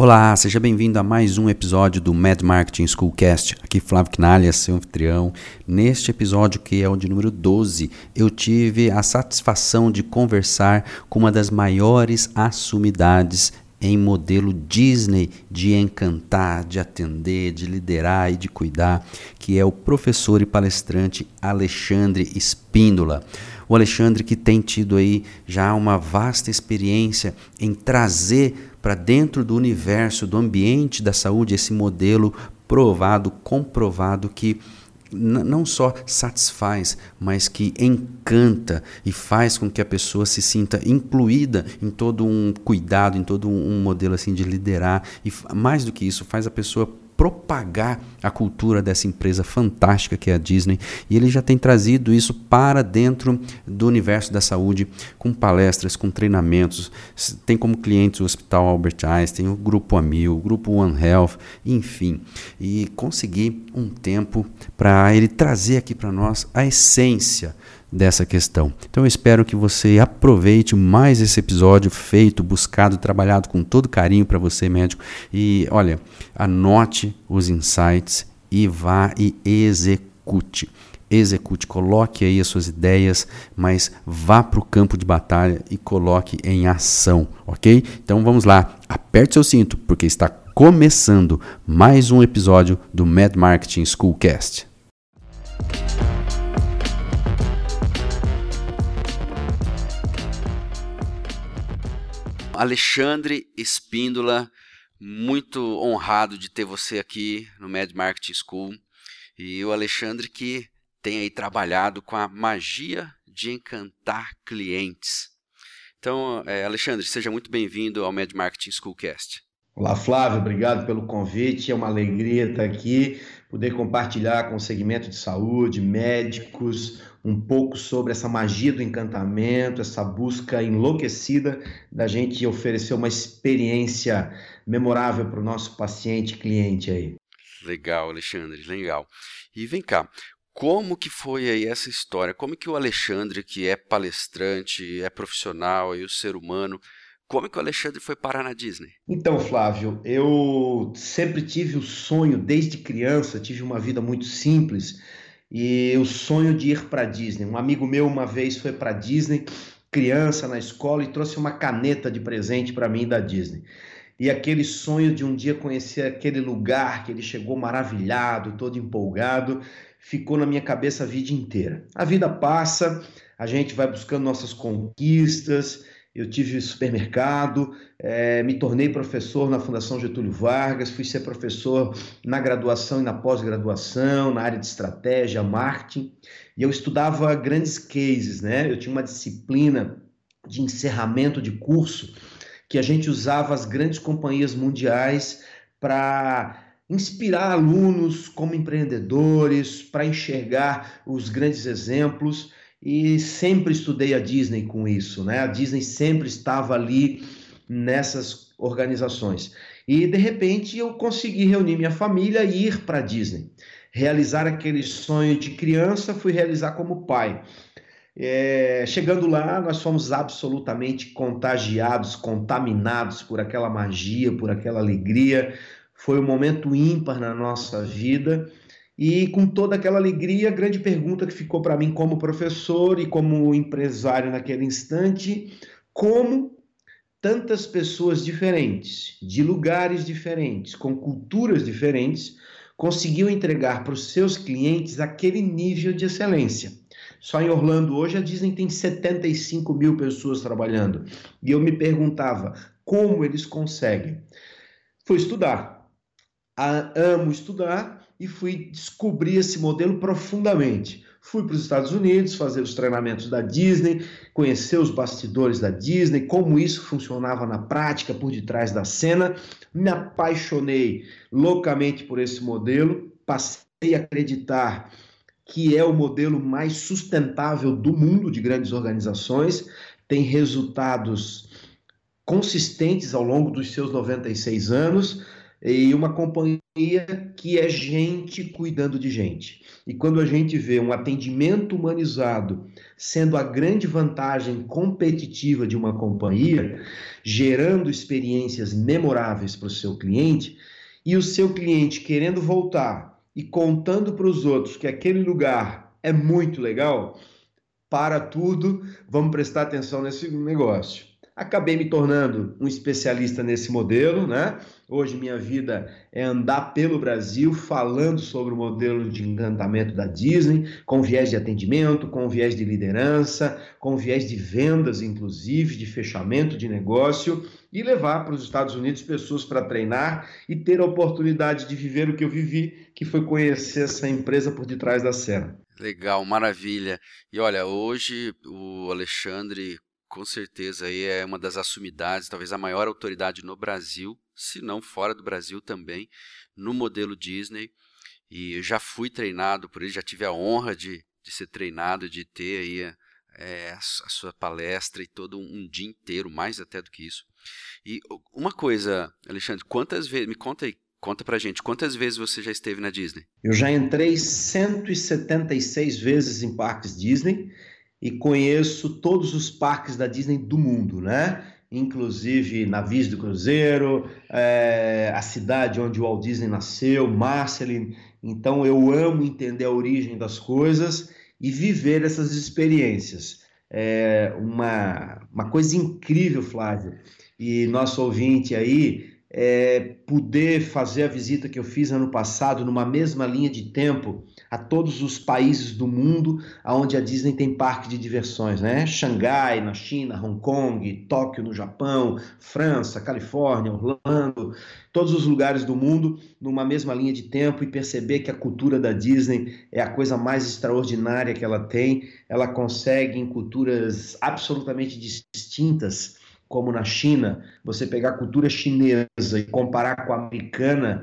Olá, seja bem-vindo a mais um episódio do Mad Marketing Schoolcast. Aqui Flávio Knalha, seu anfitrião. Neste episódio, que é o de número 12, eu tive a satisfação de conversar com uma das maiores assumidades em modelo Disney de encantar, de atender, de liderar e de cuidar, que é o professor e palestrante Alexandre Espíndola. O Alexandre que tem tido aí já uma vasta experiência em trazer para dentro do universo, do ambiente da saúde, esse modelo provado, comprovado que não só satisfaz, mas que encanta e faz com que a pessoa se sinta incluída em todo um cuidado, em todo um modelo assim de liderar. E mais do que isso, faz a pessoa propagar a cultura dessa empresa fantástica que é a Disney. E ele já tem trazido isso para dentro do universo da saúde, com palestras, com treinamentos. Tem como clientes o Hospital Albert Einstein, o Grupo Amil, o Grupo One Health, enfim. E conseguir um tempo para ele trazer aqui para nós a essência dessa questão. Então eu espero que você aproveite mais esse episódio feito, buscado, trabalhado com todo carinho para você, médico. E olha, anote os insights e vá e execute. Execute, coloque aí as suas ideias, mas vá para o campo de batalha e coloque em ação, ok? Então vamos lá, aperte seu cinto, porque está começando mais um episódio do Mad Marketing Schoolcast. Alexandre Espíndola, muito honrado de ter você aqui no Mad Marketing School. E o Alexandre que tem aí trabalhado com a magia de encantar clientes. Então, é, Alexandre, seja muito bem-vindo ao Mad Marketing Schoolcast. Olá, Flávio, obrigado pelo convite. É uma alegria estar aqui, poder compartilhar com o segmento de saúde, médicos, um pouco sobre essa magia do encantamento, essa busca enlouquecida da gente oferecer uma experiência memorável para o nosso paciente cliente aí. Legal, Alexandre, legal. E vem cá, como que foi aí essa história? Como que o Alexandre, que é palestrante, é profissional e o ser humano, como é que o Alexandre foi parar na Disney? Então, Flávio, eu sempre tive o sonho, desde criança, tive uma vida muito simples e o sonho de ir para Disney. Um amigo meu uma vez foi para Disney, criança na escola, e trouxe uma caneta de presente para mim da Disney. E aquele sonho de um dia conhecer aquele lugar que ele chegou maravilhado, todo empolgado, ficou na minha cabeça a vida inteira. A vida passa, a gente vai buscando nossas conquistas eu tive supermercado, é, me tornei professor na Fundação Getúlio Vargas, fui ser professor na graduação e na pós-graduação, na área de estratégia, marketing, e eu estudava grandes cases, né? Eu tinha uma disciplina de encerramento de curso que a gente usava as grandes companhias mundiais para inspirar alunos como empreendedores, para enxergar os grandes exemplos e sempre estudei a Disney com isso, né? A Disney sempre estava ali nessas organizações. E de repente eu consegui reunir minha família e ir para a Disney. Realizar aquele sonho de criança, fui realizar como pai. É, chegando lá, nós fomos absolutamente contagiados, contaminados por aquela magia, por aquela alegria. Foi um momento ímpar na nossa vida e com toda aquela alegria, a grande pergunta que ficou para mim como professor e como empresário naquele instante, como tantas pessoas diferentes, de lugares diferentes, com culturas diferentes, conseguiam entregar para os seus clientes aquele nível de excelência. Só em Orlando hoje a Disney tem 75 mil pessoas trabalhando. E eu me perguntava como eles conseguem. fui estudar. A, amo estudar e fui descobrir esse modelo profundamente. Fui para os Estados Unidos fazer os treinamentos da Disney, conhecer os bastidores da Disney, como isso funcionava na prática por detrás da cena. Me apaixonei loucamente por esse modelo, passei a acreditar que é o modelo mais sustentável do mundo de grandes organizações, tem resultados consistentes ao longo dos seus 96 anos e uma companhia que é gente cuidando de gente. E quando a gente vê um atendimento humanizado sendo a grande vantagem competitiva de uma companhia, gerando experiências memoráveis para o seu cliente, e o seu cliente querendo voltar e contando para os outros que aquele lugar é muito legal, para tudo, vamos prestar atenção nesse negócio. Acabei me tornando um especialista nesse modelo, né? Hoje minha vida é andar pelo Brasil falando sobre o modelo de encantamento da Disney, com viés de atendimento, com viés de liderança, com viés de vendas, inclusive, de fechamento de negócio, e levar para os Estados Unidos pessoas para treinar e ter a oportunidade de viver o que eu vivi, que foi conhecer essa empresa por detrás da cena. Legal, maravilha. E olha, hoje o Alexandre com certeza aí é uma das assumidades, talvez a maior autoridade no Brasil, se não fora do Brasil também, no modelo Disney. E eu já fui treinado por ele, já tive a honra de, de ser treinado, de ter aí é, a, sua palestra e todo um, um dia inteiro, mais até do que isso. E uma coisa, Alexandre, quantas vezes, me conta aí, Conta pra gente, quantas vezes você já esteve na Disney? Eu já entrei 176 vezes em parques Disney e conheço todos os parques da Disney do mundo, né? Inclusive navios do Cruzeiro, é, a cidade onde o Walt Disney nasceu, Marceline. Então eu amo entender a origem das coisas e viver essas experiências. É uma, uma coisa incrível, Flávio. E nosso ouvinte aí, é, poder fazer a visita que eu fiz ano passado numa mesma linha de tempo a todos os países do mundo onde a Disney tem parque de diversões, né? Xangai na China, Hong Kong, Tóquio no Japão, França, Califórnia, Orlando, todos os lugares do mundo numa mesma linha de tempo e perceber que a cultura da Disney é a coisa mais extraordinária que ela tem. Ela consegue em culturas absolutamente distintas como na China, você pegar a cultura chinesa e comparar com a americana,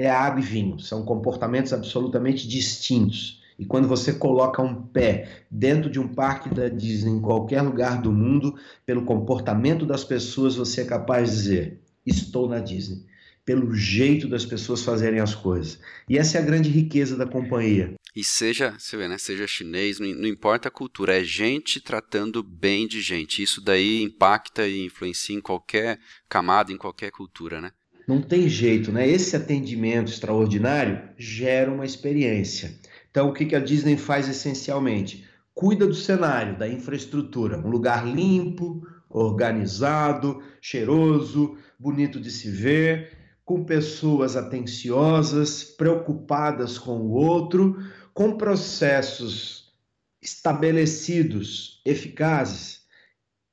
é água e vinho. São comportamentos absolutamente distintos. E quando você coloca um pé dentro de um parque da Disney, em qualquer lugar do mundo, pelo comportamento das pessoas, você é capaz de dizer: estou na Disney. Pelo jeito das pessoas fazerem as coisas. E essa é a grande riqueza da companhia. E seja, você vê, né, seja chinês, não, importa a cultura, é gente tratando bem de gente. Isso daí impacta e influencia em qualquer camada, em qualquer cultura, né? Não tem jeito, né? Esse atendimento extraordinário gera uma experiência. Então, o que, que a Disney faz essencialmente? Cuida do cenário, da infraestrutura, um lugar limpo, organizado, cheiroso, bonito de se ver, com pessoas atenciosas, preocupadas com o outro, com processos estabelecidos, eficazes,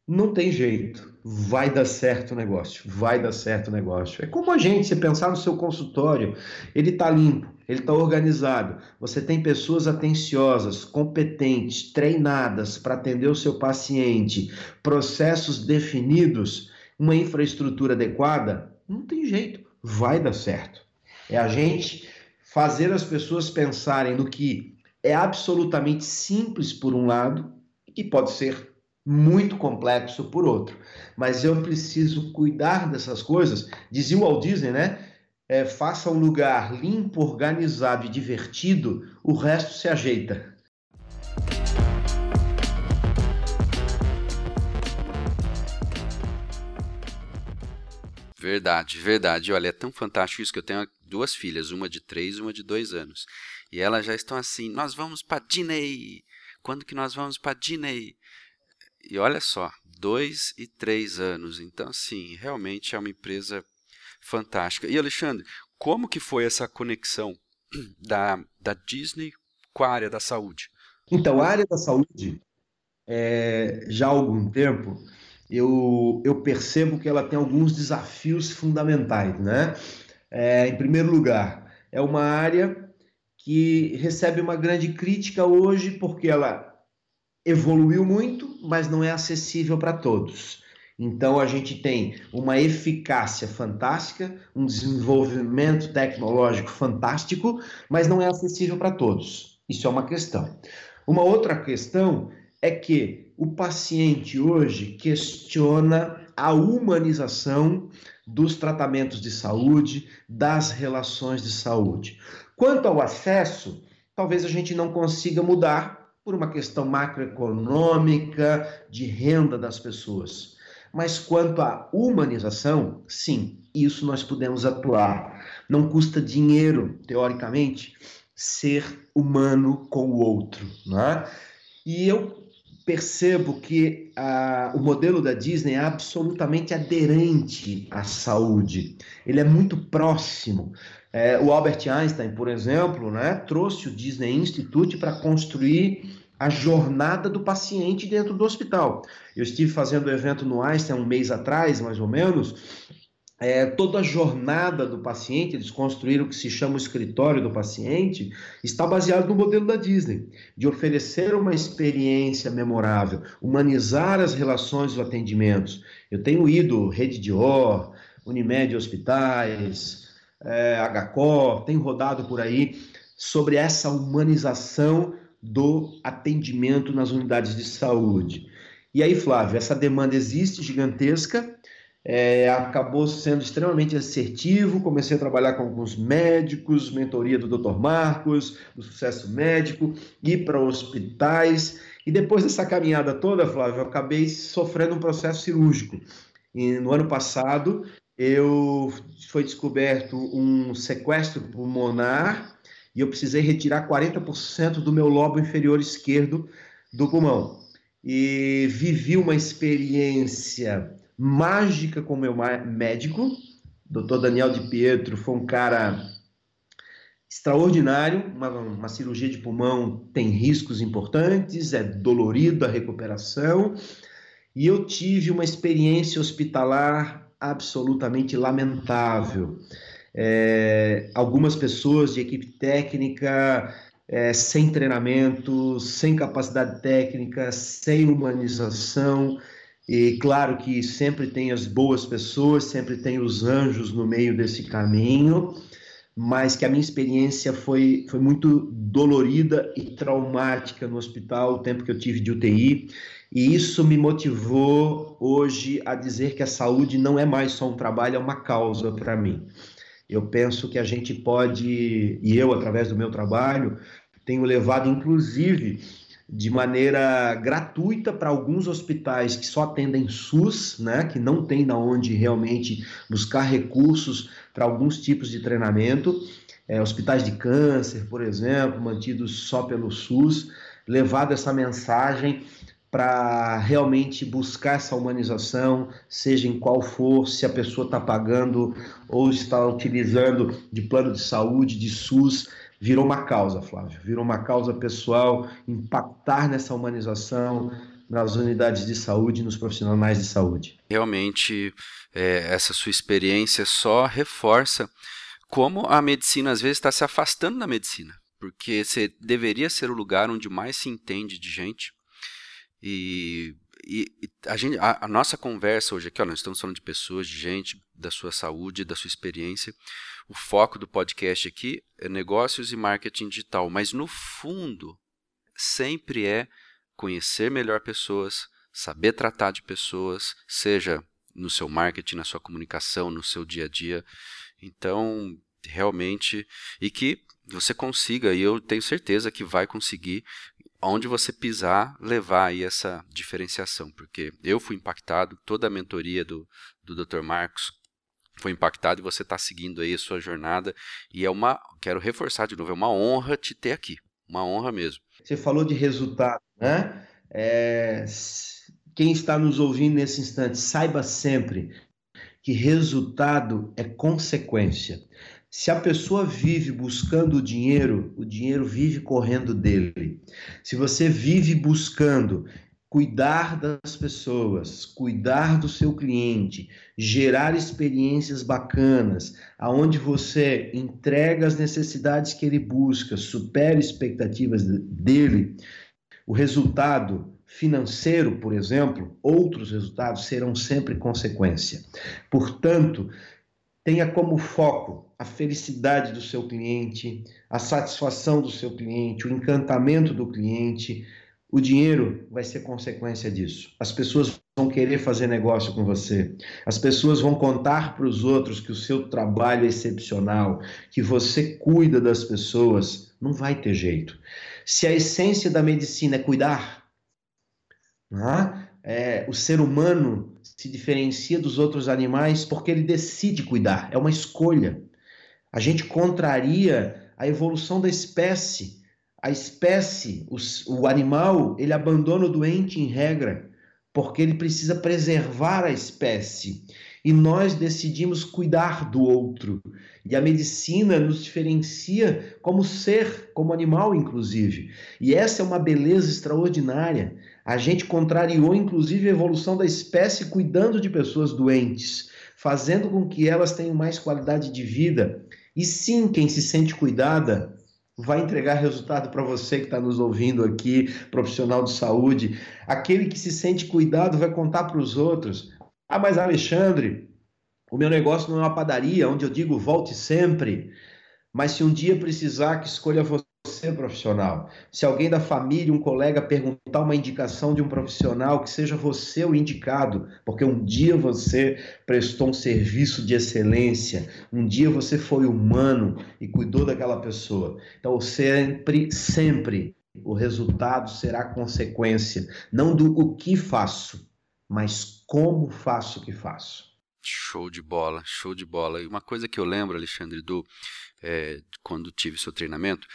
não tem jeito. Vai dar certo o negócio. Vai dar certo o negócio. É como a gente, você pensar no seu consultório, ele está limpo, ele está organizado. Você tem pessoas atenciosas, competentes, treinadas para atender o seu paciente, processos definidos, uma infraestrutura adequada. Não tem jeito. Vai dar certo. É a gente fazer as pessoas pensarem no que é absolutamente simples por um lado e pode ser muito complexo por outro. Mas eu preciso cuidar dessas coisas. Dizia o Walt Disney, né? É, faça um lugar limpo, organizado e divertido, o resto se ajeita. Verdade, verdade. Olha, é tão fantástico isso que eu tenho duas filhas, uma de três e uma de dois anos. E elas já estão assim, nós vamos para Disney. Quando que nós vamos para Disney? E olha só, dois e três anos. Então, assim, realmente é uma empresa fantástica. E Alexandre, como que foi essa conexão da, da Disney com a área da saúde? Então, a área da saúde, é, já há algum tempo, eu, eu percebo que ela tem alguns desafios fundamentais, né? É, em primeiro lugar, é uma área que recebe uma grande crítica hoje porque ela evoluiu muito, mas não é acessível para todos. Então a gente tem uma eficácia fantástica, um desenvolvimento tecnológico fantástico, mas não é acessível para todos. Isso é uma questão. Uma outra questão é que o paciente hoje questiona a humanização dos tratamentos de saúde, das relações de saúde. Quanto ao acesso, talvez a gente não consiga mudar por uma questão macroeconômica, de renda das pessoas. Mas quanto à humanização, sim, isso nós podemos atuar. Não custa dinheiro, teoricamente, ser humano com o outro. Né? E eu percebo que a, o modelo da Disney é absolutamente aderente à saúde. Ele é muito próximo. É, o Albert Einstein, por exemplo, né, trouxe o Disney Institute para construir a jornada do paciente dentro do hospital. Eu estive fazendo o evento no Einstein um mês atrás, mais ou menos. É, toda a jornada do paciente, eles construíram o que se chama o escritório do paciente, está baseado no modelo da Disney, de oferecer uma experiência memorável, humanizar as relações dos atendimentos. Eu tenho ido Rede Dior, Unimed Hospitais, é, HCOR, tenho rodado por aí sobre essa humanização do atendimento nas unidades de saúde. E aí, Flávio, essa demanda existe gigantesca, é, acabou sendo extremamente assertivo. Comecei a trabalhar com alguns médicos, mentoria do Dr. Marcos, do Sucesso Médico, ir para hospitais. E depois dessa caminhada toda, Flávio, eu acabei sofrendo um processo cirúrgico. E no ano passado, eu foi descoberto um sequestro pulmonar e eu precisei retirar 40% do meu lobo inferior esquerdo do pulmão. E vivi uma experiência mágica com meu médico, Dr. Daniel de Pietro, foi um cara extraordinário. Uma, uma, cirurgia de pulmão tem riscos importantes, é dolorido a recuperação. E eu tive uma experiência hospitalar absolutamente lamentável é, algumas pessoas de equipe técnica é, sem treinamento, sem capacidade técnica, sem humanização. E claro que sempre tem as boas pessoas, sempre tem os anjos no meio desse caminho, mas que a minha experiência foi, foi muito dolorida e traumática no hospital, o tempo que eu tive de UTI. E isso me motivou hoje a dizer que a saúde não é mais só um trabalho, é uma causa para mim. Eu penso que a gente pode, e eu, através do meu trabalho, tenho levado, inclusive, de maneira gratuita para alguns hospitais que só atendem SUS, né, que não tem da onde realmente buscar recursos para alguns tipos de treinamento, é, hospitais de câncer, por exemplo, mantidos só pelo SUS, levado essa mensagem para realmente buscar essa humanização, seja em qual for, se a pessoa está pagando ou está utilizando de plano de saúde, de SUS, virou uma causa, Flávio, virou uma causa pessoal, impactar nessa humanização nas unidades de saúde nos profissionais de saúde. Realmente, é, essa sua experiência só reforça como a medicina às vezes está se afastando da medicina, porque você deveria ser o lugar onde mais se entende de gente, e, e, a, gente, a, a, nossa conversa hoje aqui, ó, nós estamos falando de pessoas, de gente, da sua saúde, da sua experiência. O foco do podcast aqui é negócios e marketing digital, mas no fundo sempre é conhecer melhor pessoas, saber tratar de pessoas, seja no seu marketing, na sua comunicação, no seu dia a dia. Então, realmente, e que você consiga, e eu tenho certeza que vai conseguir onde você pisar, levar aí essa diferenciação, porque eu fui impactado, toda a mentoria do, do Dr. Marcos foi impactado e você está seguindo aí a sua jornada e é uma, quero reforçar de novo, é uma honra te ter aqui, uma honra mesmo. Você falou de resultado, né? É, quem está nos ouvindo nesse instante, saiba sempre que resultado é consequência. Se a pessoa vive buscando o dinheiro, o dinheiro vive correndo dele. Se você vive buscando cuidar das pessoas, cuidar do seu cliente, gerar experiências bacanas, aonde você entrega as necessidades que ele busca, supera expectativas dele, o resultado financeiro, por exemplo, outros resultados serão sempre consequência. Portanto, tenha como foco a felicidade do seu cliente, a satisfação do seu cliente, o encantamento do cliente, o dinheiro vai ser consequência disso. As pessoas vão querer fazer negócio com você. As pessoas vão contar para os outros que o seu trabalho é excepcional, que você cuida das pessoas. Não vai ter jeito. Se a essência da medicina é cuidar, é? É, o ser humano se diferencia dos outros animais porque ele decide cuidar. É uma escolha. A gente contraria a evolução da espécie a espécie, o animal, ele abandona o doente em regra, porque ele precisa preservar a espécie. E nós decidimos cuidar do outro. E a medicina nos diferencia como ser, como animal, inclusive. E essa é uma beleza extraordinária. A gente contrariou, inclusive, a evolução da espécie cuidando de pessoas doentes, fazendo com que elas tenham mais qualidade de vida. E sim, quem se sente cuidada vai entregar resultado para você que está nos ouvindo aqui, profissional de saúde. Aquele que se sente cuidado vai contar para os outros. Ah, mas Alexandre, o meu negócio não é uma padaria onde eu digo volte sempre. Mas se um dia precisar, que escolha você você, profissional. Se alguém da família, um colega perguntar uma indicação de um profissional, que seja você o indicado, porque um dia você prestou um serviço de excelência, um dia você foi humano e cuidou daquela pessoa. Então, sempre, sempre o resultado será consequência, não do o que faço, mas como faço o que faço. Show de bola, show de bola. E uma coisa que eu lembro, Alexandre, do é, quando tive seu treinamento,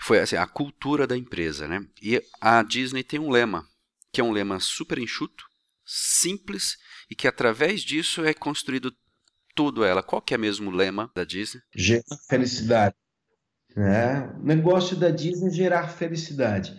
foi assim, a cultura da empresa, né? E a Disney tem um lema, que é um lema super enxuto, simples e que através disso é construído tudo ela. Qual que é mesmo o lema da Disney? Gerar felicidade. É, o negócio da Disney é gerar felicidade.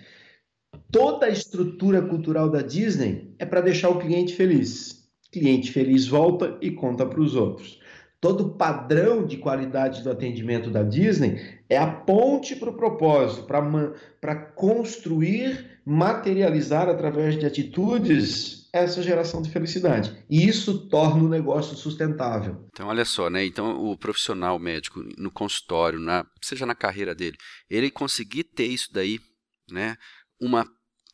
Toda a estrutura cultural da Disney é para deixar o cliente feliz. Cliente feliz volta e conta para os outros todo padrão de qualidade do atendimento da Disney é a ponte para o propósito, para construir, materializar através de atitudes essa geração de felicidade. E isso torna o negócio sustentável. Então, olha só, né? Então, o profissional médico no consultório, na, seja na carreira dele, ele conseguir ter isso daí, né? Uma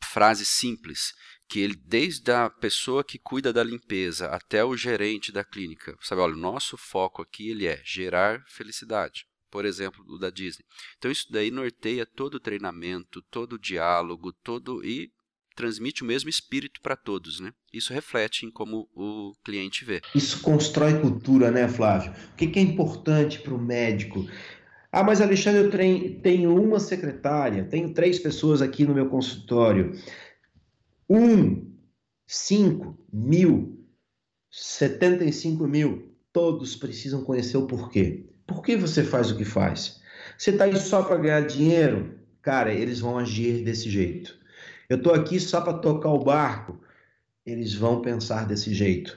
frase simples que ele, desde a pessoa que cuida da limpeza até o gerente da clínica, sabe, olha, o nosso foco aqui ele é gerar felicidade, por exemplo, do da Disney. Então isso daí norteia todo o treinamento, todo o diálogo, todo e transmite o mesmo espírito para todos, né? Isso reflete em como o cliente vê. Isso constrói cultura, né, Flávio? O que é importante para o médico? Ah, mas Alexandre, eu tenho uma secretária, tenho três pessoas aqui no meu consultório um, cinco, mil, setenta e cinco mil, todos precisam conhecer o porquê. Por que você faz o que faz? Você está aí só para ganhar dinheiro? Cara, eles vão agir desse jeito. Eu estou aqui só para tocar o barco? Eles vão pensar desse jeito.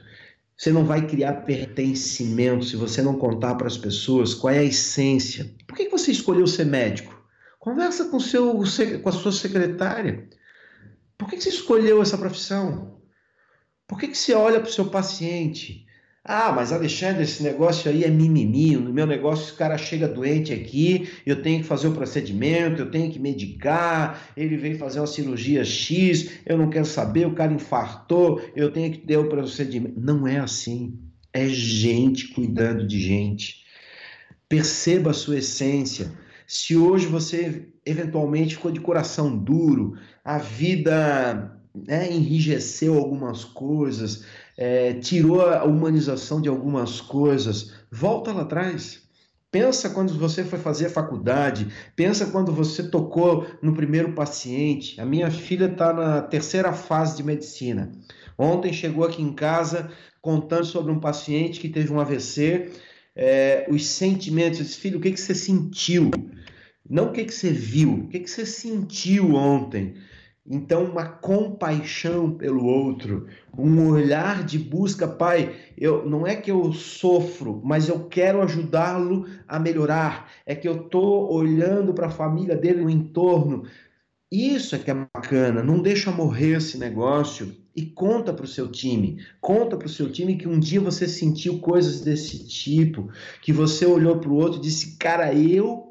Você não vai criar pertencimento se você não contar para as pessoas qual é a essência. Por que você escolheu ser médico? Conversa com, seu, com a sua secretária. Por que, você escolheu essa profissão? Por que, você olha para o seu paciente? Ah, mas Alexandre, esse negócio aí é mimimi. No meu negócio, o cara chega doente aqui, eu tenho que fazer o procedimento, eu tenho que medicar, ele veio fazer uma cirurgia X, eu não quero saber, o cara infartou, eu tenho que ter o procedimento. Não é assim. É gente cuidando de gente. Perceba a sua essência. Se hoje você eventualmente ficou de coração duro, a vida né, enrijeceu algumas coisas, é, tirou a humanização de algumas coisas, volta lá atrás. Pensa quando você foi fazer a faculdade, pensa quando você tocou no primeiro paciente. A minha filha está na terceira fase de medicina. Ontem chegou aqui em casa contando sobre um paciente que teve um AVC, é, os sentimentos. Eu disse, filho, o que, que você sentiu? Não o que, que você viu, o que, que você sentiu ontem. Então, uma compaixão pelo outro, um olhar de busca, pai, eu não é que eu sofro, mas eu quero ajudá-lo a melhorar. É que eu tô olhando para a família dele no entorno. Isso é que é bacana, não deixa morrer esse negócio e conta para o seu time. Conta para o seu time que um dia você sentiu coisas desse tipo, que você olhou para o outro e disse, cara, eu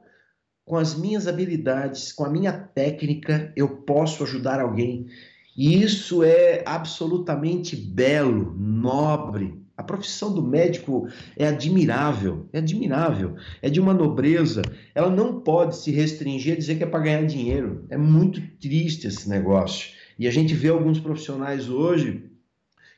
com as minhas habilidades, com a minha técnica, eu posso ajudar alguém. E isso é absolutamente belo, nobre. A profissão do médico é admirável, é admirável, é de uma nobreza. Ela não pode se restringir a dizer que é para ganhar dinheiro. É muito triste esse negócio. E a gente vê alguns profissionais hoje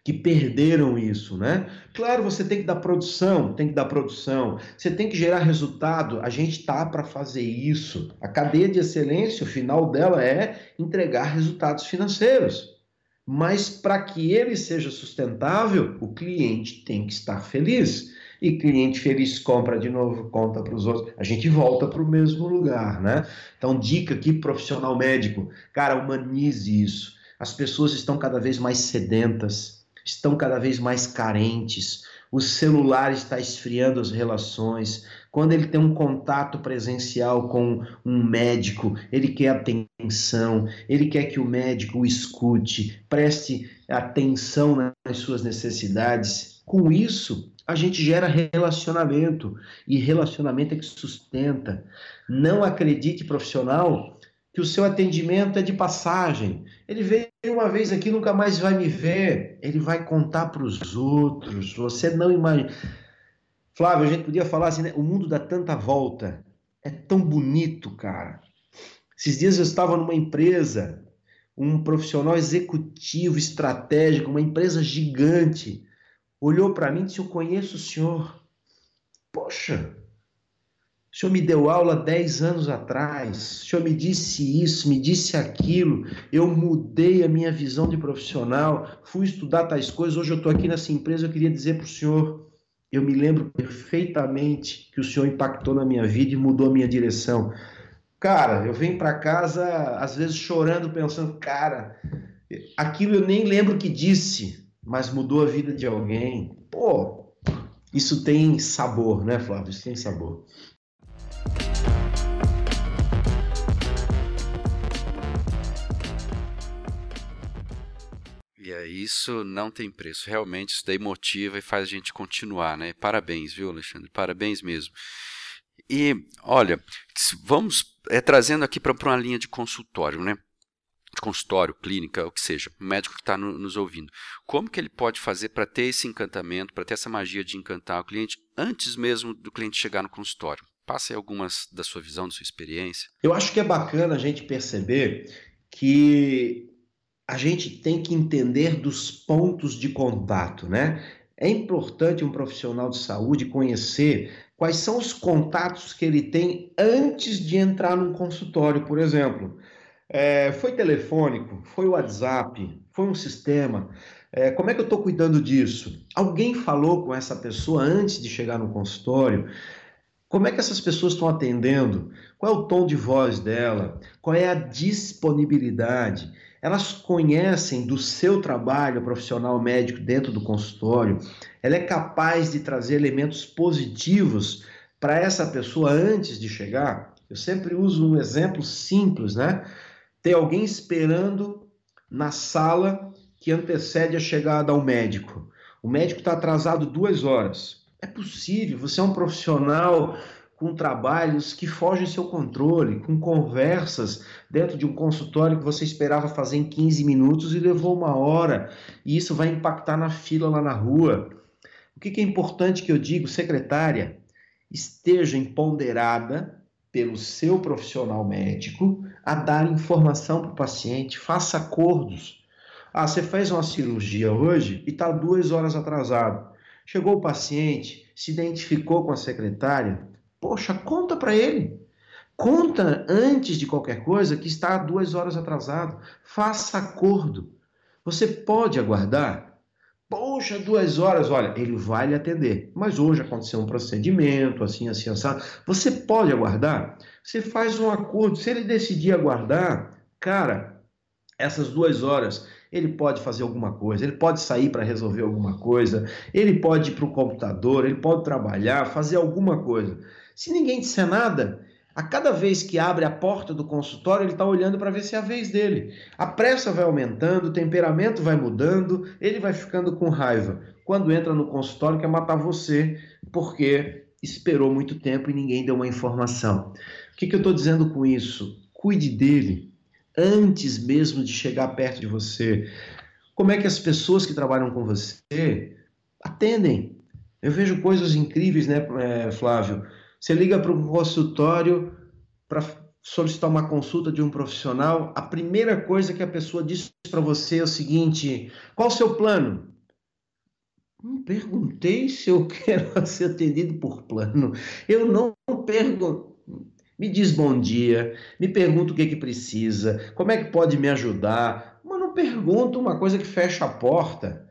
que perderam isso, né? Claro, você tem que dar produção, tem que dar produção, você tem que gerar resultado. A gente tá para fazer isso. A cadeia de excelência, o final dela é entregar resultados financeiros. Mas para que ele seja sustentável, o cliente tem que estar feliz. E cliente feliz compra de novo, conta para os outros. A gente volta para o mesmo lugar, né? Então, dica aqui, profissional médico, cara, humanize isso. As pessoas estão cada vez mais sedentas, estão cada vez mais carentes, o celular está esfriando as relações. Quando ele tem um contato presencial com um médico, ele quer atenção, ele quer que o médico o escute, preste atenção nas suas necessidades. Com isso, a gente gera relacionamento e relacionamento é que sustenta. Não acredite, profissional, que o seu atendimento é de passagem. Ele veio uma vez aqui, nunca mais vai me ver. Ele vai contar para os outros. Você não imagina. Flávio, a gente podia falar assim, né? O mundo dá tanta volta. É tão bonito, cara. Esses dias eu estava numa empresa, um profissional executivo, estratégico, uma empresa gigante, olhou para mim e disse: Eu conheço o senhor. Poxa, o senhor me deu aula 10 anos atrás, o senhor me disse isso, me disse aquilo, eu mudei a minha visão de profissional, fui estudar tais coisas, hoje eu estou aqui nessa empresa, eu queria dizer para o senhor, eu me lembro perfeitamente que o senhor impactou na minha vida e mudou a minha direção. Cara, eu venho para casa, às vezes chorando, pensando, cara, aquilo eu nem lembro que disse, mas mudou a vida de alguém. Pô, isso tem sabor, né, Flávio? Isso tem sabor. E é, isso não tem preço. Realmente isso daí motiva e faz a gente continuar, né? Parabéns, viu, Alexandre? Parabéns mesmo. E olha, vamos é, trazendo aqui para uma linha de consultório, né? De consultório, clínica, o que seja, o médico que está no, nos ouvindo. Como que ele pode fazer para ter esse encantamento, para ter essa magia de encantar o cliente antes mesmo do cliente chegar no consultório? Passe algumas da sua visão, da sua experiência. Eu acho que é bacana a gente perceber que a gente tem que entender dos pontos de contato, né? É importante um profissional de saúde conhecer quais são os contatos que ele tem antes de entrar num consultório, por exemplo. É, foi telefônico? Foi WhatsApp? Foi um sistema? É, como é que eu estou cuidando disso? Alguém falou com essa pessoa antes de chegar no consultório? Como é que essas pessoas estão atendendo? Qual é o tom de voz dela? Qual é a disponibilidade? elas conhecem do seu trabalho profissional médico dentro do consultório, ela é capaz de trazer elementos positivos para essa pessoa antes de chegar. Eu sempre uso um exemplo simples, né? Tem alguém esperando na sala que antecede a chegada ao médico. O médico está atrasado duas horas. É possível, você é um profissional com trabalhos que fogem seu controle, com conversas dentro de um consultório que você esperava fazer em 15 minutos e levou uma hora, e isso vai impactar na fila lá na rua. O que é importante que eu digo, secretária? Esteja empoderada pelo seu profissional médico a dar informação para o paciente, faça acordos. Ah, você fez uma cirurgia hoje e está duas horas atrasado. Chegou o paciente, se identificou com a secretária, Poxa, conta para ele. Conta antes de qualquer coisa que está duas horas atrasado. Faça acordo. Você pode aguardar? Poxa, duas horas, olha, ele vai lhe atender. Mas hoje aconteceu um procedimento, assim, assim, assim. Você pode aguardar? Você faz um acordo. Se ele decidir aguardar, cara, essas duas horas, ele pode fazer alguma coisa, ele pode sair para resolver alguma coisa, ele pode ir para o computador, ele pode trabalhar, fazer alguma coisa. Se ninguém disser nada, a cada vez que abre a porta do consultório, ele está olhando para ver se é a vez dele. A pressa vai aumentando, o temperamento vai mudando, ele vai ficando com raiva. Quando entra no consultório, quer matar você, porque esperou muito tempo e ninguém deu uma informação. O que, que eu estou dizendo com isso? Cuide dele antes mesmo de chegar perto de você. Como é que as pessoas que trabalham com você atendem? Eu vejo coisas incríveis, né, é, Flávio? Você liga para um consultório para solicitar uma consulta de um profissional, a primeira coisa que a pessoa diz para você é o seguinte: qual o seu plano? Não perguntei se eu quero ser atendido por plano. Eu não pergunto me diz bom dia, me pergunta o que, que precisa, como é que pode me ajudar, mas não pergunta uma coisa que fecha a porta.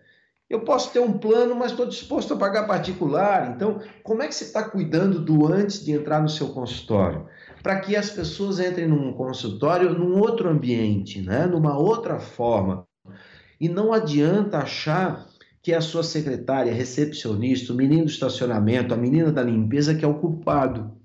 Eu posso ter um plano, mas estou disposto a pagar particular. Então, como é que você está cuidando do antes de entrar no seu consultório? Para que as pessoas entrem num consultório num outro ambiente, né? numa outra forma. E não adianta achar que é a sua secretária, recepcionista, o menino do estacionamento, a menina da limpeza que é o culpado.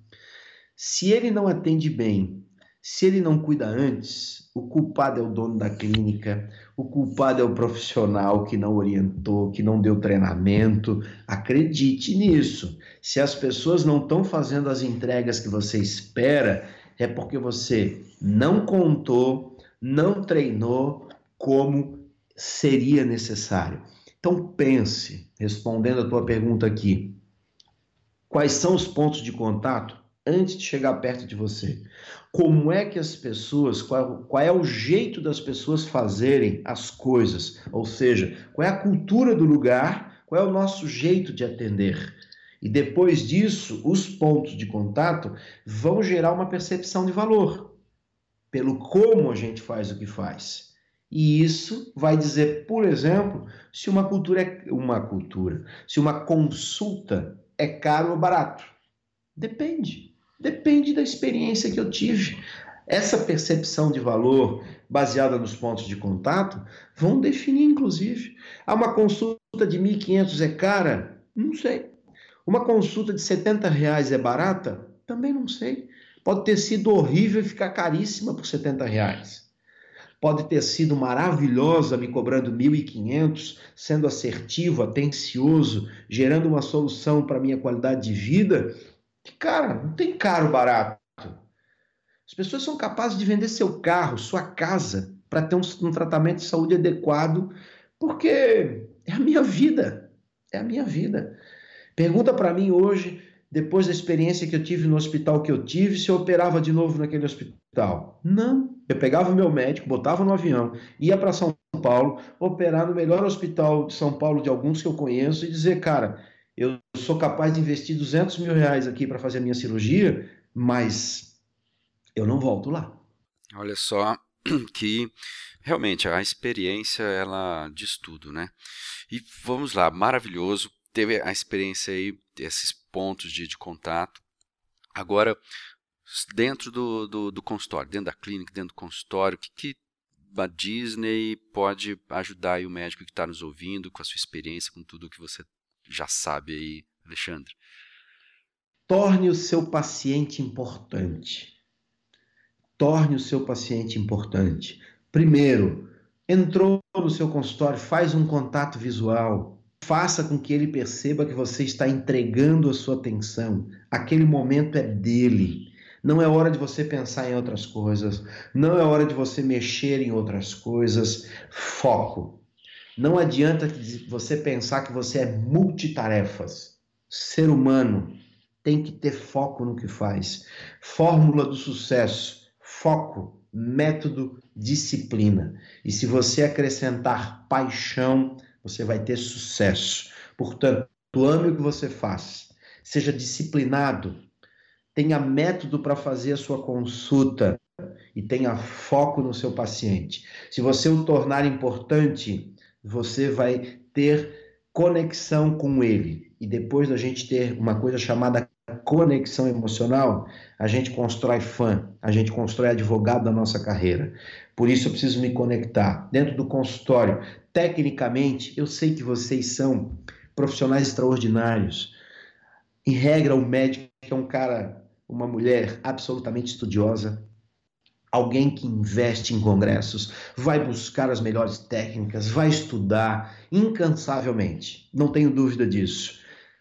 Se ele não atende bem, se ele não cuida antes, o culpado é o dono da clínica, o culpado é o profissional que não orientou, que não deu treinamento. Acredite nisso. Se as pessoas não estão fazendo as entregas que você espera, é porque você não contou, não treinou como seria necessário. Então pense, respondendo a tua pergunta aqui, quais são os pontos de contato? Antes de chegar perto de você. Como é que as pessoas, qual, qual, é o jeito das pessoas fazerem as coisas? Ou seja, qual é a cultura do lugar, qual é o nosso jeito de atender? E depois disso, os pontos de contato vão gerar uma percepção de valor, pelo como a gente faz o que faz. E isso vai dizer, por exemplo, se uma cultura é uma cultura, se uma consulta é caro ou barato. Depende. Depende da experiência que eu tive. Essa percepção de valor baseada nos pontos de contato vão definir, inclusive. Ah, uma consulta de 1.500 é cara? Não sei. Uma consulta de 70 reais é barata? Também não sei. Pode ter sido horrível e ficar caríssima por 70 reais. Pode ter sido maravilhosa me cobrando 1.500, sendo assertivo, atencioso, gerando uma solução para minha qualidade de vida Cara, não tem caro barato. As pessoas são capazes de vender seu carro, sua casa, para ter um, um, tratamento de saúde adequado, porque é a minha vida. É a minha vida. Pergunta para mim hoje, depois da experiência que eu tive no hospital que eu tive, se eu operava de novo naquele hospital. Não. Eu pegava o meu médico, botava no avião, ia para São Paulo, operar no melhor hospital de São Paulo de alguns que eu conheço e dizer, cara, eu sou capaz de investir 200 mil reais aqui para fazer a minha cirurgia, mas eu não volto lá. Olha só que realmente a experiência ela diz tudo, né? E vamos lá, maravilhoso. Teve a experiência aí, esses pontos de, de contato. Agora, dentro do, do, do, consultório, dentro da clínica, dentro do consultório, o que, que a Disney pode ajudar o médico que está nos ouvindo com a sua experiência, com tudo que você já sabe aí, Alexandre? Torne o seu paciente importante. Torne o seu paciente importante. Primeiro, entrou no seu consultório, faz um contato visual. Faça com que ele perceba que você está entregando a sua atenção. Aquele momento é dele. Não é hora de você pensar em outras coisas. Não é hora de você mexer em outras coisas. Foco. Não adianta você pensar que você é multitarefas. Ser humano tem que ter foco no que faz. Fórmula do sucesso: foco, método, disciplina. E se você acrescentar paixão, você vai ter sucesso. Portanto, ame o que você faz. Seja disciplinado. Tenha método para fazer a sua consulta e tenha foco no seu paciente. Se você o tornar importante, você vai ter conexão com ele. E depois da gente ter uma coisa chamada conexão emocional, a gente constrói fã, a gente constrói advogado da nossa carreira. Por isso eu preciso me conectar. Dentro do consultório, tecnicamente, eu sei que vocês são profissionais extraordinários. Em regra, o médico é um cara, uma mulher absolutamente estudiosa, alguém que investe em congressos, vai buscar as melhores técnicas, vai estudar incansavelmente. Não tenho dúvida disso.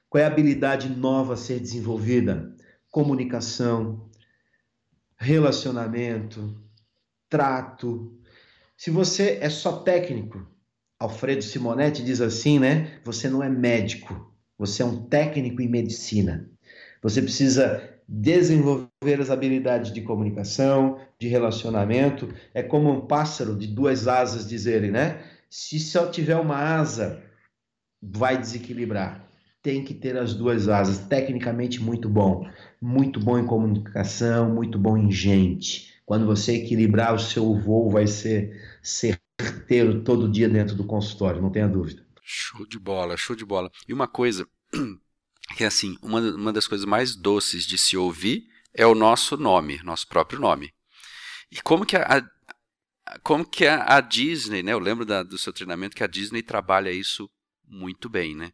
Qual é a habilidade nova a ser desenvolvida? Comunicação, relacionamento, trato. Se você é só técnico, Alfredo Simonetti diz assim, né? Você não é médico, você é um técnico em medicina. Você precisa desenvolver as habilidades de comunicação, de relacionamento. É como um pássaro de duas asas dizerem, né? Se só tiver uma asa, vai desequilibrar. Tem que ter as duas asas. Tecnicamente, muito bom. Muito bom em comunicação, muito bom em gente. Quando você equilibrar o seu voo, vai ser certeiro todo dia dentro do consultório, não tenha dúvida. Show de bola, show de bola. E uma coisa, que é assim, uma, uma das coisas mais doces de se ouvir é o nosso nome, nosso próprio nome. E como que a, a como que a, a, Disney, né? Eu lembro da, do seu treinamento que a Disney trabalha isso muito bem, né?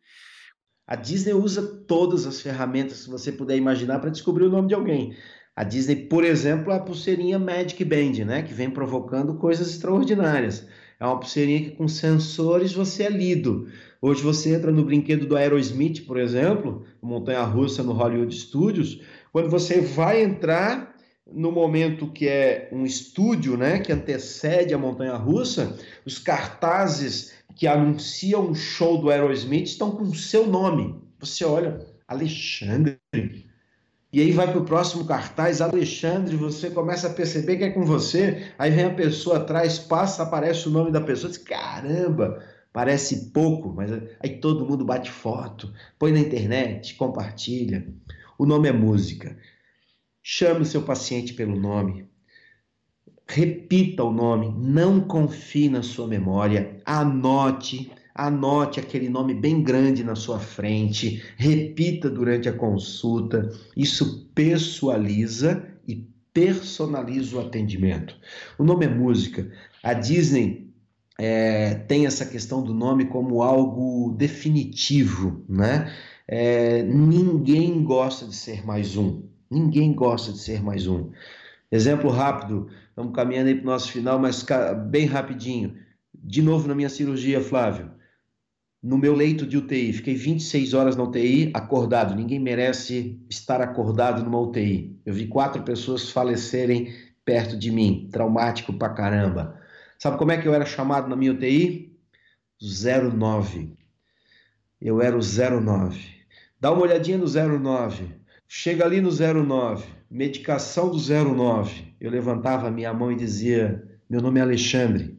A Disney usa todas as ferramentas que você puder imaginar para descobrir o nome de alguém. A Disney, por exemplo, a pulseirinha Magic Band, né, que vem provocando coisas extraordinárias. É uma pulseirinha que com sensores você é lido. Hoje você entra no brinquedo do Aerosmith, por exemplo, montanha russa no Hollywood Studios, quando você vai entrar no momento que é um estúdio, né, que antecede a montanha russa, os cartazes que anunciam o show do Aerosmith estão com o seu nome. Você olha, Alexandre, e aí vai para o próximo cartaz, Alexandre, você começa a perceber que é com você, aí vem a pessoa atrás, passa, aparece o nome da pessoa, diz, caramba, parece pouco, mas aí todo mundo bate foto, põe na internet, compartilha. O nome é música. Chame o seu paciente pelo nome. Repita o nome, não confie na sua memória, anote, anote aquele nome bem grande na sua frente, repita durante a consulta. Isso pessoaliza e personaliza o atendimento. O nome é música. A Disney é, tem essa questão do nome como algo definitivo, né? É, ninguém gosta de ser mais um. Ninguém gosta de ser mais um. Exemplo rápido, estamos caminhando aí para o nosso final, mas bem rapidinho. De novo na minha cirurgia, Flávio no meu leito de UTI. Fiquei 26 horas na UTI acordado. Ninguém merece estar acordado numa UTI. Eu vi quatro pessoas falecerem perto de mim. Traumático pra caramba. Sabe como é que eu era chamado na minha UTI? 09. Eu era o 09. Dá uma olhadinha no 09. Chega ali no 09. Medicação do 09. Eu levantava a minha mão e dizia: Meu nome é Alexandre.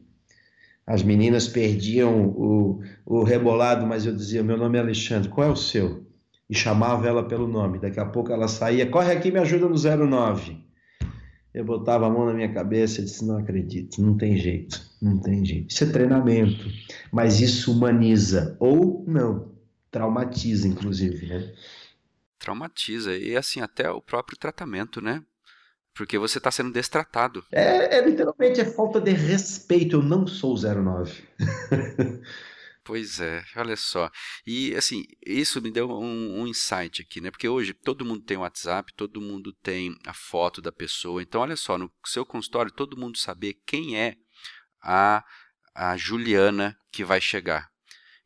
As meninas perdiam o, o rebolado, mas eu dizia: Meu nome é Alexandre, qual é o seu? E chamava ela pelo nome. Daqui a pouco ela saía: Corre aqui, me ajuda no 09. Eu botava a mão na minha cabeça e disse: Não acredito, não tem jeito, não tem jeito. Isso é treinamento, mas isso humaniza ou não, traumatiza, inclusive, né? Traumatiza, e assim, até o próprio tratamento, né? Porque você está sendo destratado. É, é, literalmente é falta de respeito. Eu não sou 09. pois é, olha só. E assim, isso me deu um, um, insight aqui, né? Porque hoje todo mundo tem WhatsApp, todo mundo tem a foto da pessoa. Então, olha só, no seu consultório, todo mundo saber quem é a, a Juliana que vai chegar.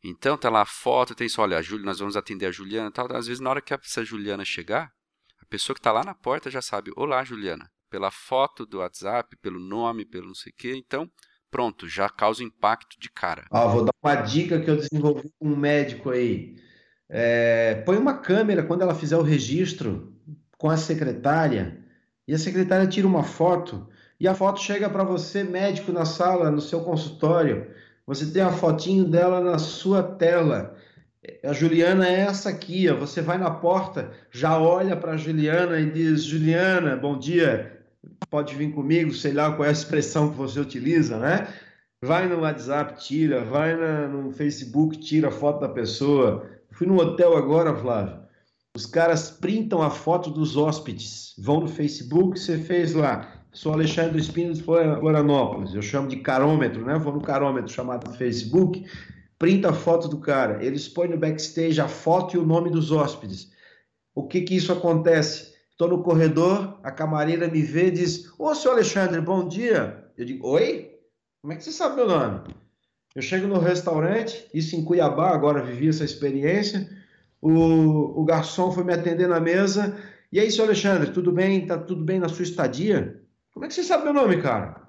Então, tá lá a foto, tem só, olha, a Júlia, nós vamos atender a Juliana tal. Às vezes, na hora que essa Juliana chegar, pessoa que está lá na porta já sabe: Olá, Juliana. Pela foto do WhatsApp, pelo nome, pelo não sei o quê. Então, pronto, já causa impacto de cara. Ah, vou dar uma dica que eu desenvolvi com um médico aí. É, põe uma câmera quando ela fizer o registro com a secretária e a secretária tira uma foto e a foto chega para você, médico, na sala, no seu consultório. Você tem a fotinho dela na sua tela a Juliana é essa aqui, ó. você vai na porta, já olha para a Juliana e diz: Juliana, bom dia, pode vir comigo, sei lá qual é a expressão que você utiliza, né? Vai no WhatsApp, tira, vai na, no Facebook, tira a foto da pessoa. Fui no hotel agora, Flávio. Os caras printam a foto dos hóspedes, vão no Facebook, você fez lá. Sou Alexandre Espino de Florianópolis, eu chamo de carômetro, né? Vou no carômetro chamado Facebook, printa a foto do cara, eles põem no backstage a foto e o nome dos hóspedes. O que que isso acontece? Estou no corredor, a camareira me vê e diz: Ô, senhor Alexandre, bom dia. Eu digo: Oi? Como é que você sabe meu nome? Eu chego no restaurante, isso em Cuiabá, agora vivi essa experiência. O, o garçom foi me atender na mesa. E aí, senhor Alexandre, tudo bem? Tá tudo bem na sua estadia? Como é que você sabe meu nome, cara?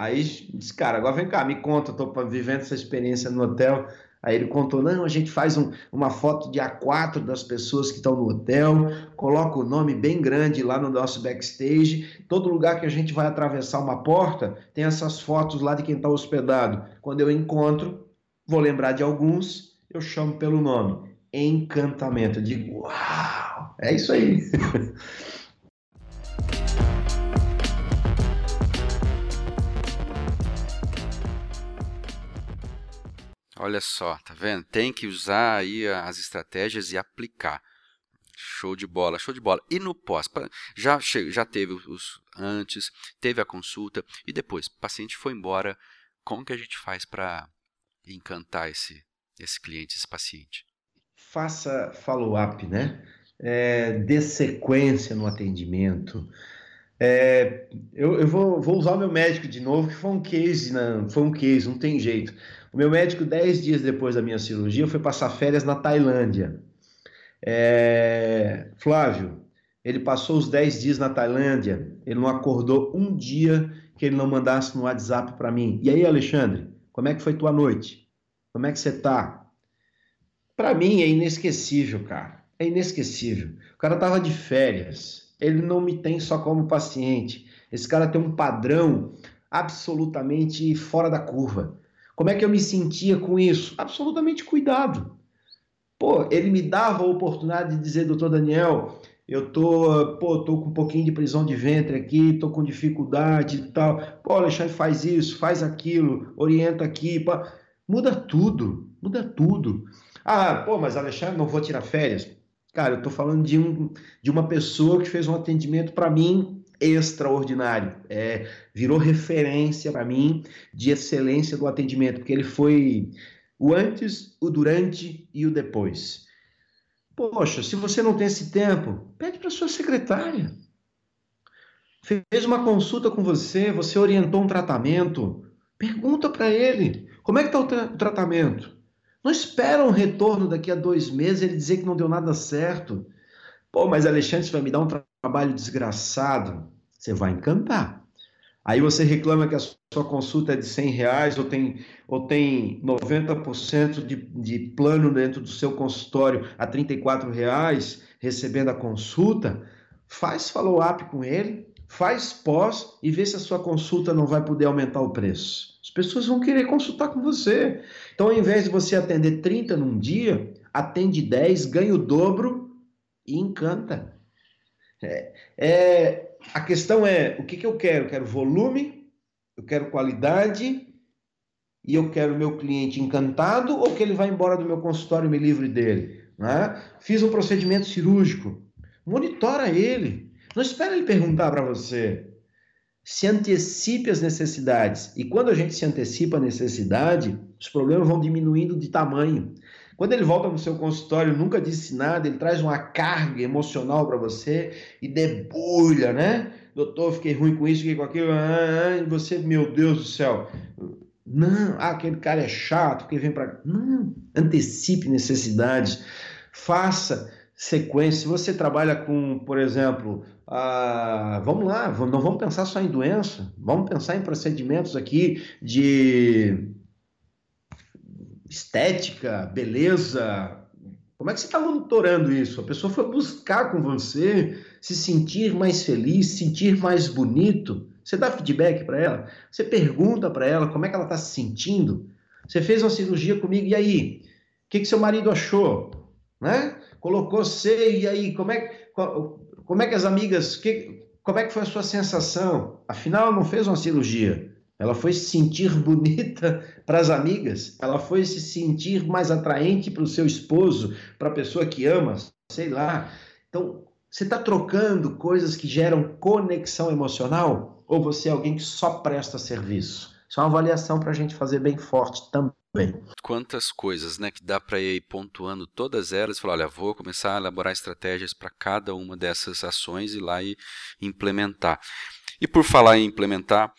Aí disse, cara, agora vem cá, me conta, tô vivendo essa experiência no hotel. Aí ele contou: não, a gente faz um, uma foto de A4 das pessoas que estão no hotel, coloca o nome bem grande lá no nosso backstage. Todo lugar que a gente vai atravessar uma porta, tem essas fotos lá de quem está hospedado. Quando eu encontro, vou lembrar de alguns, eu chamo pelo nome. Encantamento. Eu digo: uau! É isso aí. Olha só, tá vendo? Tem que usar aí as estratégias e aplicar. Show de bola, show de bola. E no pós, já, já teve os antes, teve a consulta e depois, o paciente foi embora. Como que a gente faz para encantar esse, esse cliente, esse paciente? Faça follow-up, né? É, dê sequência no atendimento. É, eu, eu vou, vou, usar o meu médico de novo, que foi um case, né? foi um case, não tem jeito. O meu médico, dez dias depois da minha cirurgia, foi passar férias na Tailândia. É... Flávio, ele passou os dez dias na Tailândia, ele não acordou um dia que ele não mandasse no WhatsApp para mim. E aí, Alexandre, como é que foi tua noite? Como é que você tá? Para mim é inesquecível, cara. É inesquecível. O cara tava de férias. Ele não me tem só como paciente. Esse cara tem um padrão absolutamente fora da curva. Como é que eu me sentia com isso? Absolutamente cuidado. Pô, ele me dava a oportunidade de dizer, doutor Daniel, eu tô, pô, tô com um pouquinho de prisão de ventre aqui, tô com dificuldade e tal. Pô, Alexandre, faz isso, faz aquilo, orienta aqui, pá. muda tudo, muda tudo. Ah, pô, mas Alexandre, não vou tirar férias. Cara, eu tô falando de, um, de uma pessoa que fez um atendimento para mim extraordinário. É, virou referência para mim de excelência do atendimento, porque ele foi o antes, o durante e o depois. Poxa, se você não tem esse tempo, pede para sua secretária. Fez uma consulta com você, você orientou um tratamento, pergunta para ele como é que está o, tra o tratamento. Não espera um retorno daqui a dois meses ele dizer que não deu nada certo. Pô, mas Alexandre, você vai me dar um trabalho desgraçado. Você vai encantar. Aí você reclama que a sua consulta é de 100 reais ou tem, ou tem 90% de, de plano dentro do seu consultório a 34 reais, recebendo a consulta. Faz follow-up com ele, faz pós e vê se a sua consulta não vai poder aumentar o preço. As pessoas vão querer consultar com você. Então, ao invés de você atender 30 num dia, atende 10, ganha o dobro e encanta. É, é, a questão é: o que, que eu quero? Eu quero volume, eu quero qualidade e eu quero meu cliente encantado ou que ele vá embora do meu consultório e me livre dele. Né? Fiz um procedimento cirúrgico, monitora ele. Não espera ele perguntar para você. Se antecipe as necessidades. E quando a gente se antecipa a necessidade, os problemas vão diminuindo de tamanho. Quando ele volta no seu consultório, nunca disse nada, ele traz uma carga emocional para você e debulha, né? Doutor, fiquei ruim com isso, fiquei com aquilo, ah, e você, meu Deus do céu. Não, ah, aquele cara é chato, que vem para. Não, antecipe necessidades, faça sequência. Se você trabalha com, por exemplo, ah, vamos lá, não vamos pensar só em doença, vamos pensar em procedimentos aqui de estética, beleza. Como é que você está monitorando isso? A pessoa foi buscar com você se sentir mais feliz, se sentir mais bonito. Você dá feedback para ela? Você pergunta para ela como é que ela está se sentindo? Você fez uma cirurgia comigo, e aí? O que, que seu marido achou? Né? Colocou você, e aí? Como é, como é que as amigas. Que, como é que foi a sua sensação? Afinal, não fez uma cirurgia. Ela foi se sentir bonita para as amigas, ela foi se sentir mais atraente para o seu esposo, para a pessoa que ama. sei lá. Então, você está trocando coisas que geram conexão emocional ou você é alguém que só presta serviço? Isso é uma avaliação para a gente fazer bem forte também. Quantas coisas né, que dá para ir pontuando todas elas e falar: olha, vou começar a elaborar estratégias para cada uma dessas ações e lá e implementar. E por falar em implementar,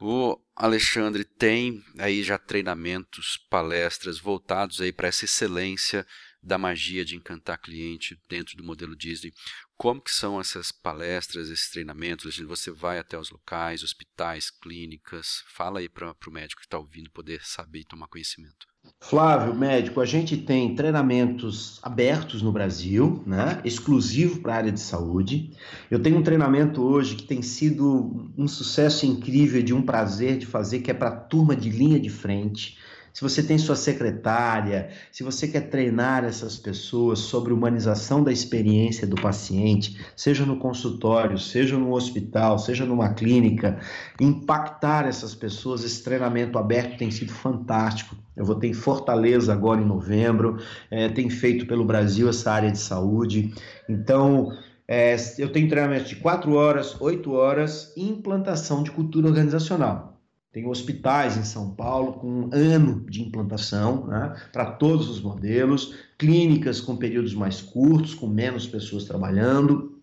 o Alexandre tem aí já treinamentos, palestras voltados aí para essa excelência da magia de encantar cliente dentro do modelo Disney. Como que são essas palestras, esses treinamentos? Você vai até os locais, hospitais, clínicas? Fala aí para o médico que está ouvindo poder saber e tomar conhecimento. Flávio, médico, a gente tem treinamentos abertos no Brasil, né? exclusivo para a área de saúde. Eu tenho um treinamento hoje que tem sido um sucesso incrível, de um prazer de fazer, que é para a turma de linha de frente se você tem sua secretária, se você quer treinar essas pessoas sobre humanização da experiência do paciente, seja no consultório, seja no hospital, seja numa clínica, impactar essas pessoas, esse treinamento aberto tem sido fantástico. Eu vou ter em Fortaleza agora em novembro, é, tem feito pelo Brasil essa área de saúde. Então, é, eu tenho treinamento de 4 horas, 8 horas e implantação de cultura organizacional. Tem hospitais em São Paulo com um ano de implantação né, para todos os modelos, clínicas com períodos mais curtos, com menos pessoas trabalhando.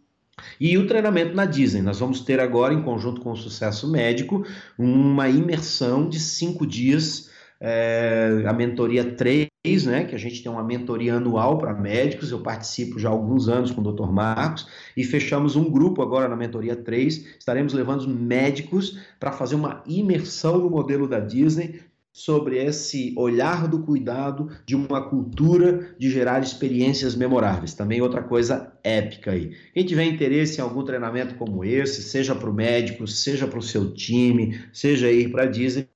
E o treinamento na Disney. Nós vamos ter agora, em conjunto com o Sucesso Médico, uma imersão de cinco dias é, a mentoria 3, né, que a gente tem uma mentoria anual para médicos, eu participo já há alguns anos com o Dr. Marcos, e fechamos um grupo agora na mentoria 3, estaremos levando médicos para fazer uma imersão no modelo da Disney sobre esse olhar do cuidado de uma cultura de gerar experiências memoráveis. Também outra coisa épica aí. Quem tiver interesse em algum treinamento como esse, seja para o médico, seja para o seu time, seja ir para a Disney,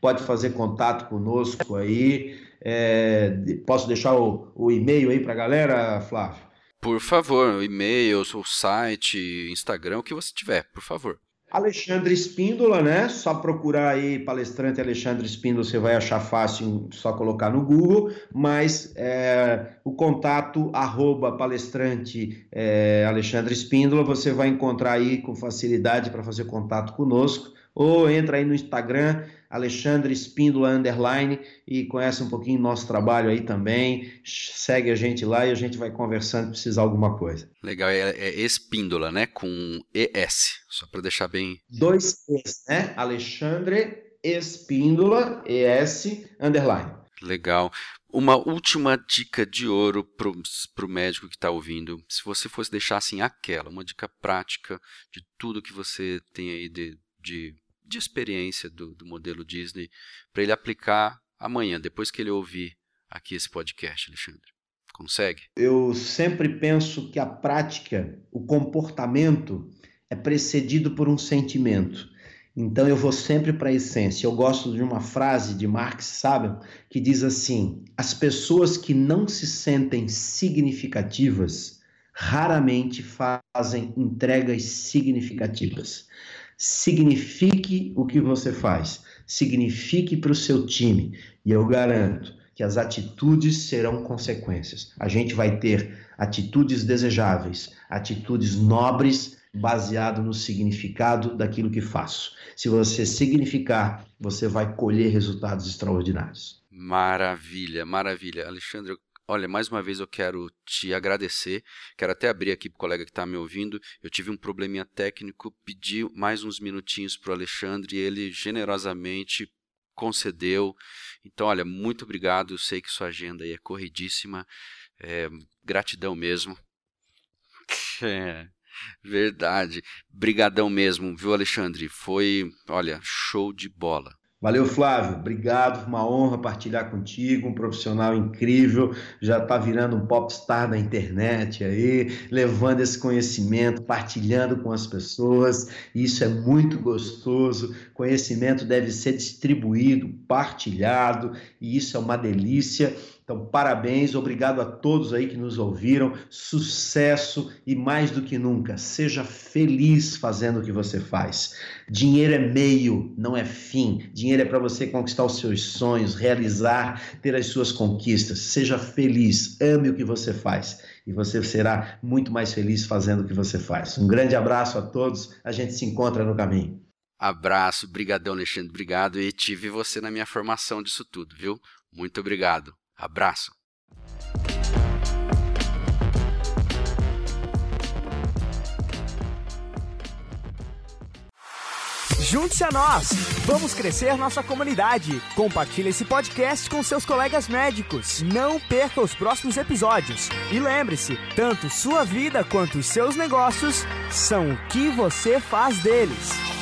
pode fazer contato conosco aí. É, posso deixar o, o e-mail aí para a galera, Flávio? Por favor, o e-mail, o site, Instagram, o que você tiver, por favor. Alexandre Espíndola, né? Só procurar aí palestrante Alexandre Espíndola, você vai achar fácil, só colocar no Google. Mas é, o contato arroba palestrante é, Alexandre Espíndola, você vai encontrar aí com facilidade para fazer contato conosco. Ou entra aí no Instagram, Alexandre Espíndola Underline e conhece um pouquinho nosso trabalho aí também. Segue a gente lá e a gente vai conversando se precisar alguma coisa. Legal, é, é Espíndola, né? Com ES, só para deixar bem. Dois Es, né? Alexandre Espíndola, ES Underline. Legal. Uma última dica de ouro para o médico que está ouvindo. Se você fosse deixar assim aquela, uma dica prática de tudo que você tem aí de, de de experiência do, do modelo Disney para ele aplicar amanhã, depois que ele ouvir aqui esse podcast, Alexandre? Consegue? Eu sempre penso que a prática, o comportamento, é precedido por um sentimento. Então eu vou sempre para a essência. Eu gosto de uma frase de Marx, sabe, que diz assim: as pessoas que não se sentem significativas raramente fazem entregas significativas. Signifique o que você faz, signifique para o seu time, e eu garanto que as atitudes serão consequências. A gente vai ter atitudes desejáveis, atitudes nobres, baseado no significado daquilo que faço. Se você significar, você vai colher resultados extraordinários. Maravilha, maravilha. Alexandre, Olha, mais uma vez eu quero te agradecer. Quero até abrir aqui para o colega que está me ouvindo. Eu tive um probleminha técnico, pedi mais uns minutinhos para o Alexandre e ele generosamente concedeu. Então, olha, muito obrigado. Eu sei que sua agenda aí é corridíssima. É, gratidão mesmo. É, verdade. Brigadão mesmo, viu, Alexandre? Foi, olha, show de bola. Valeu, Flávio. Obrigado. Uma honra partilhar contigo. Um profissional incrível. Já está virando um popstar da internet aí, levando esse conhecimento, partilhando com as pessoas. Isso é muito gostoso. Conhecimento deve ser distribuído, partilhado, e isso é uma delícia. Então, parabéns, obrigado a todos aí que nos ouviram. Sucesso e mais do que nunca, seja feliz fazendo o que você faz. Dinheiro é meio, não é fim. Dinheiro é para você conquistar os seus sonhos, realizar, ter as suas conquistas. Seja feliz, ame o que você faz e você será muito mais feliz fazendo o que você faz. Um grande abraço a todos, a gente se encontra no caminho. Abraço, brigadão Alexandre, obrigado e tive você na minha formação disso tudo, viu? Muito obrigado. Abraço. Junte-se a nós! Vamos crescer nossa comunidade. Compartilhe esse podcast com seus colegas médicos. Não perca os próximos episódios. E lembre-se, tanto sua vida quanto os seus negócios são o que você faz deles.